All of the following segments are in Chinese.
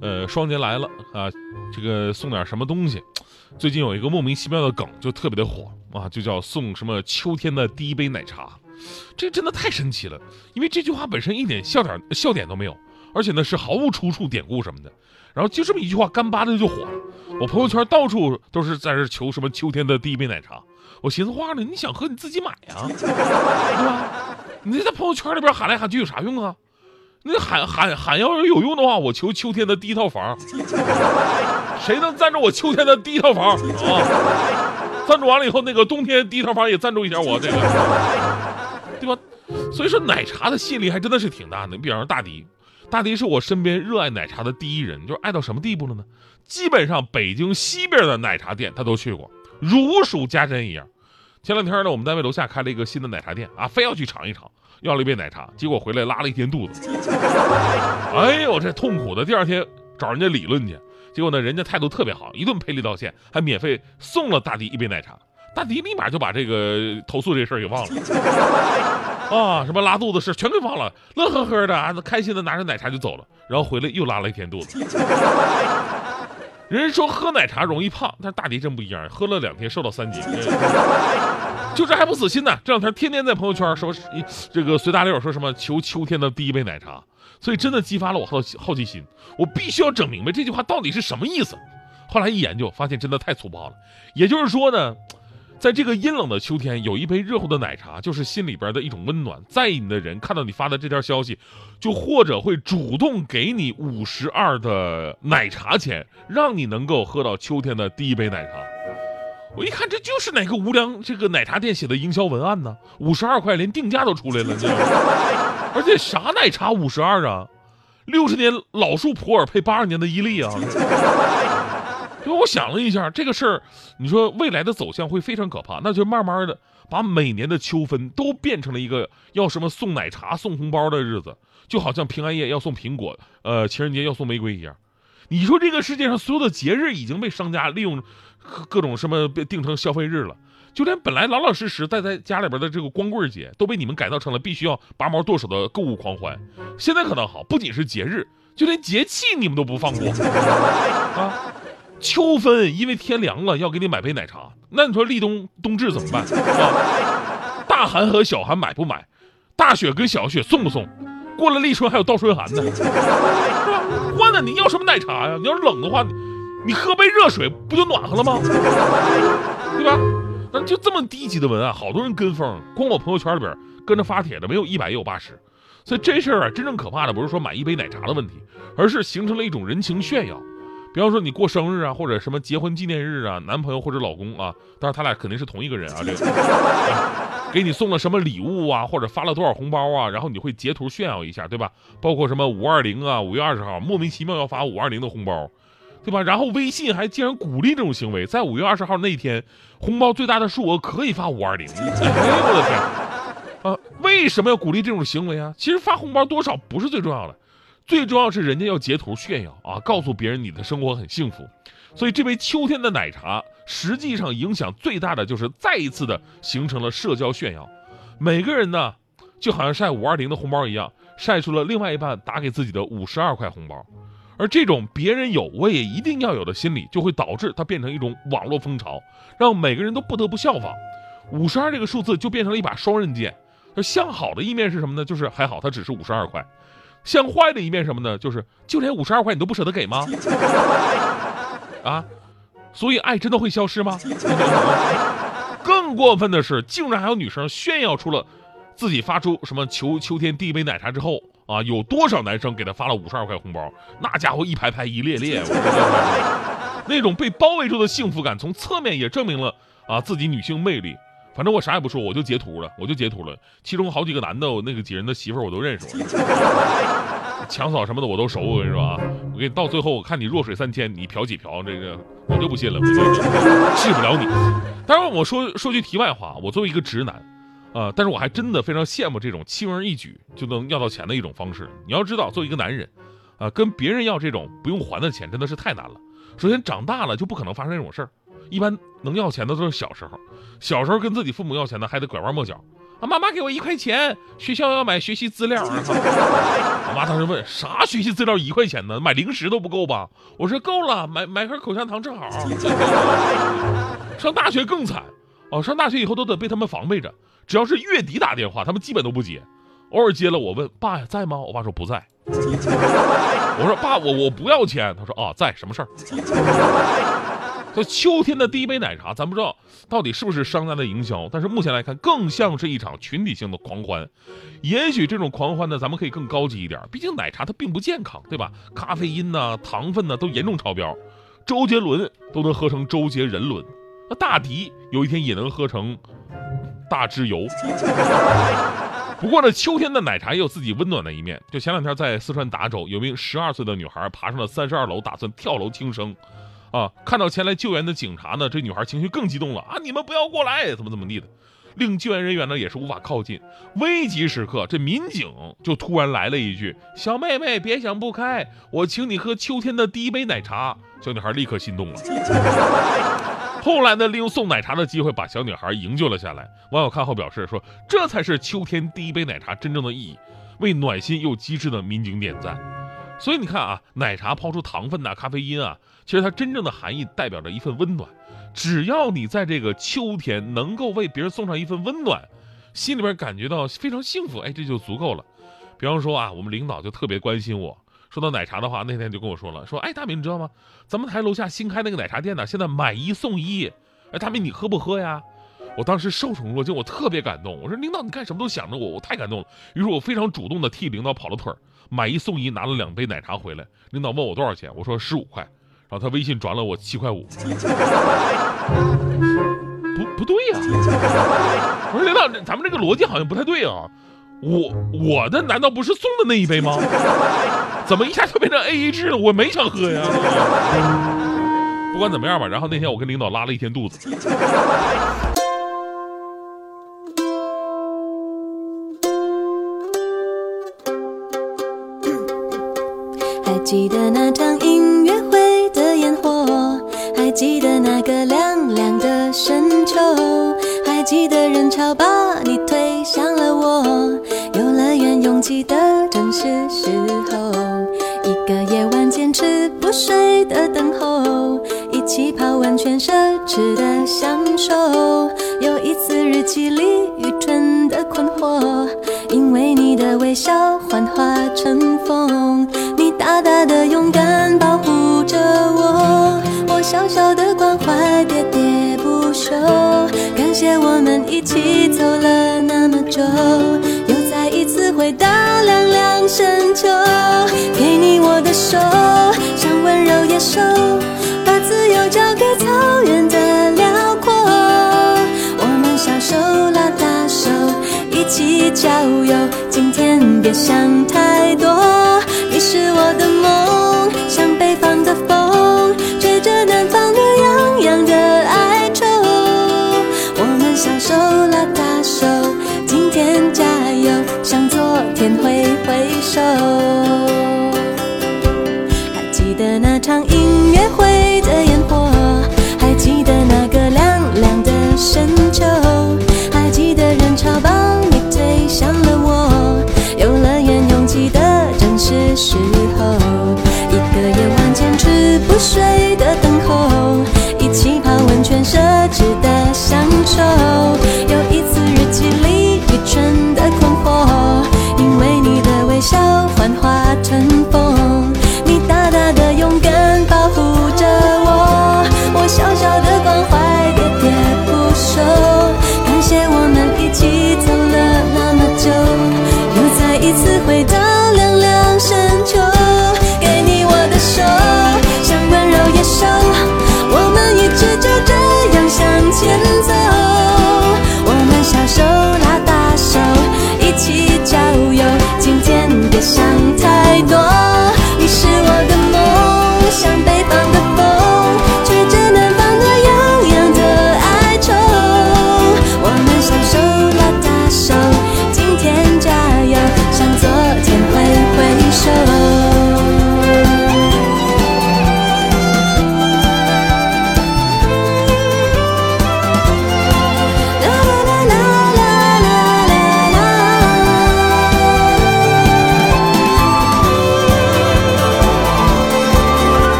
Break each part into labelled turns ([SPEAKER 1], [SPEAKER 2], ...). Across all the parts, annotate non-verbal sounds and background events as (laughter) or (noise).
[SPEAKER 1] 呃，双节来了啊，这个送点什么东西？最近有一个莫名其妙的梗，就特别的火啊，就叫送什么秋天的第一杯奶茶，这真的太神奇了。因为这句话本身一点笑点笑点都没有，而且呢是毫无出处、典故什么的。然后就这么一句话，干巴的就火了。我朋友圈到处都是在这求什么秋天的第一杯奶茶。我寻思话呢，你想喝你自己买呀，对吧？你在朋友圈里边喊来喊去有啥用啊？那喊喊喊要是有用的话，我求秋天的第一套房。(laughs) 谁能赞助我秋天的第一套房啊？赞助完了以后，那个冬天第一套房也赞助一下我这个，对吧？所以说奶茶的吸引力还真的是挺大的。你比方说大迪，大迪是我身边热爱奶茶的第一人，就是爱到什么地步了呢？基本上北京西边的奶茶店他都去过，如数家珍一样。前两天呢，我们单位楼下开了一个新的奶茶店啊，非要去尝一尝，要了一杯奶茶，结果回来拉了一天肚子。哎呦，这痛苦的！第二天找人家理论去。结果呢，人家态度特别好，一顿赔礼道歉，还免费送了大迪一杯奶茶。大迪立马就把这个投诉这事儿给忘了，啊，什么拉肚子事全给忘了，乐呵呵的啊，开心的拿着奶茶就走了。然后回来又拉了一天肚子。人说喝奶茶容易胖，但是大迪真不一样，喝了两天瘦到三斤。就这还不死心呢，这两天天天在朋友圈说这个随大溜说什么求秋天的第一杯奶茶。所以真的激发了我好好奇心，我必须要整明白这句话到底是什么意思。后来一研究，发现真的太粗暴了。也就是说呢，在这个阴冷的秋天，有一杯热乎的奶茶，就是心里边的一种温暖。在意你的人看到你发的这条消息，就或者会主动给你五十二的奶茶钱，让你能够喝到秋天的第一杯奶茶。我一看，这就是哪个无良这个奶茶店写的营销文案呢？五十二块，连定价都出来了，而且啥奶茶五十二啊？六十年老树普洱配八十年的伊利啊！(laughs) 因为我想了一下，这个事儿，你说未来的走向会非常可怕，那就慢慢的把每年的秋分都变成了一个要什么送奶茶、送红包的日子，就好像平安夜要送苹果，呃，情人节要送玫瑰一样。你说这个世界上所有的节日已经被商家利用各种什么被定成消费日了。就连本来老老实实待在家里边的这个光棍节，都被你们改造成了必须要拔毛剁手的购物狂欢。现在可倒好，不仅是节日，就连节气你们都不放过啊！秋分，因为天凉了，要给你买杯奶茶。那你说立冬冬至怎么办啊？大寒和小寒买不买？大雪跟小雪送不送？过了立春还有倒春寒呢，是吧？换了你要什么奶茶呀？你要是冷的话，你喝杯热水不就暖和了吗？对吧？那就这么低级的文案，好多人跟风，光我朋友圈里边跟着发帖的，没有一百也有八十。所以这事儿啊，真正可怕的不是说买一杯奶茶的问题，而是形成了一种人情炫耀。比方说你过生日啊，或者什么结婚纪念日啊，男朋友或者老公啊，当然他俩肯定是同一个人啊，这个 (laughs) 给你送了什么礼物啊，或者发了多少红包啊，然后你会截图炫耀一下，对吧？包括什么五二零啊，五月二十号莫名其妙要发五二零的红包。对吧？然后微信还竟然鼓励这种行为，在五月二十号那天，红包最大的数额可以发五二零。哎呦我的天！啊，为什么要鼓励这种行为啊？其实发红包多少不是最重要的，最重要是人家要截图炫耀啊，告诉别人你的生活很幸福。所以这杯秋天的奶茶，实际上影响最大的就是再一次的形成了社交炫耀。每个人呢，就好像晒五二零的红包一样，晒出了另外一半打给自己的五十二块红包。而这种别人有我也一定要有的心理，就会导致它变成一种网络风潮，让每个人都不得不效仿。五十二这个数字就变成了一把双刃剑。向好的一面是什么呢？就是还好它只是五十二块。向坏的一面什么呢？就是就连五十二块你都不舍得给吗？(laughs) 啊，所以爱真的会消失吗？(laughs) 更过分的是，竟然还有女生炫耀出了自己发出什么求秋天第一杯奶茶之后。啊，有多少男生给他发了五十二块红包？那家伙一排排一列列，我 (laughs) 那种被包围住的幸福感，从侧面也证明了啊自己女性魅力。反正我啥也不说，我就截图了，我就截图了。其中好几个男的，那个几人的媳妇儿我都认识。强嫂什么的我都熟，我跟你说啊，我给你到最后我看你弱水三千，你嫖几嫖，这个我就不信了，我 (laughs) 治不了你。当然我说说句题外话，我作为一个直男，啊，但是我还真的非常羡慕这种轻而易举就能要到钱的一种方式。你要知道，作为一个男人，啊，跟别人要这种不用还的钱真的是太难了。首先长大了就不可能发生这种事儿，一般能要钱的都是小时候，小时候跟自己父母要钱的还得拐弯抹角。啊，妈妈给我一块钱，学校要买学习资料。(laughs) 我妈当时问啥学习资料一块钱呢？买零食都不够吧？我说够了，买买盒口香糖正好。(laughs) 上大学更惨，哦，上大学以后都得被他们防备着，只要是月底打电话，他们基本都不接，偶尔接了，我问爸呀在吗？我爸说不在。我说爸，我我不要钱。他说啊在，什么事儿？这秋天的第一杯奶茶，咱不知道到底是不是商家的营销，但是目前来看，更像是一场群体性的狂欢。也许这种狂欢呢，咱们可以更高级一点，毕竟奶茶它并不健康，对吧？咖啡因呐、糖分呢都严重超标。周杰伦都能喝成周杰人伦，那大迪有一天也能喝成大支油。(laughs) 不过呢，秋天的奶茶也有自己温暖的一面。就前两天在四川达州，有名十二岁的女孩爬上了三十二楼，打算跳楼轻生。啊！看到前来救援的警察呢，这女孩情绪更激动了啊！你们不要过来，怎么怎么地的，令救援人员呢也是无法靠近。危急时刻，这民警就突然来了一句：“小妹妹，别想不开，我请你喝秋天的第一杯奶茶。”小女孩立刻心动了。后来呢，利用送奶茶的机会把小女孩营救了下来。网友看后表示说：“这才是秋天第一杯奶茶真正的意义。”为暖心又机智的民警点赞。所以你看啊，奶茶抛出糖分呐、咖啡因啊，其实它真正的含义代表着一份温暖。只要你在这个秋天能够为别人送上一份温暖，心里边感觉到非常幸福，哎，这就足够了。比方说啊，我们领导就特别关心我。说到奶茶的话，那天就跟我说了，说哎，大明你知道吗？咱们台楼下新开那个奶茶店呢，现在买一送一。哎，大明你喝不喝呀？我当时受宠若惊，我特别感动。我说领导，你干什么都想着我，我太感动了。于是我非常主动的替领导跑了腿儿。买一送一，拿了两杯奶茶回来。领导问我多少钱，我说十五块，然后他微信转了我七块五。不不对呀！我说领导，咱们这个逻辑好像不太对啊。我我的难道不是送的那一杯吗？怎么一下就变成 A A 制了？我没想喝呀。不管怎么样吧，然后那天我跟领导拉了一天肚子。
[SPEAKER 2] 还记得那场音乐会的烟火，还记得那个凉凉的深秋，还记得人潮把你推向了我，冬季的正是时候，一个夜晚坚持不睡的等候，一起泡温泉奢侈的享受，有一次日记里愚蠢的困惑，因为你的微笑幻化成风。你大大的勇敢保护着我，我小小的关怀喋喋不休。感谢我们一起走了那么久，回到凉凉深秋。给你我的手，像温柔野兽，把自由交给草原的辽阔。我们小手拉大手，一起郊游。今天别想太多。你是我的梦，像北方的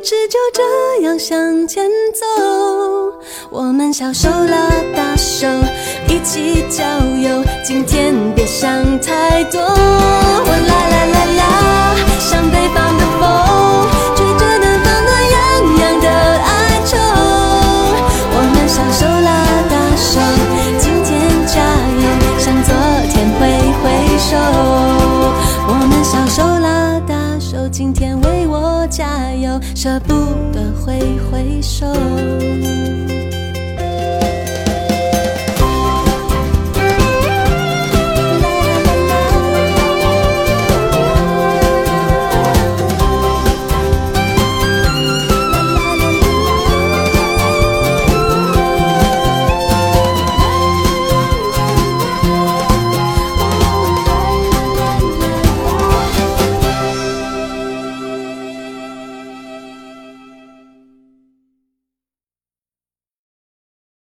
[SPEAKER 2] 一直就这样向前走。我们小手拉大手，一起郊游。今天别想太多。啦啦啦啦，想舍不得挥挥手。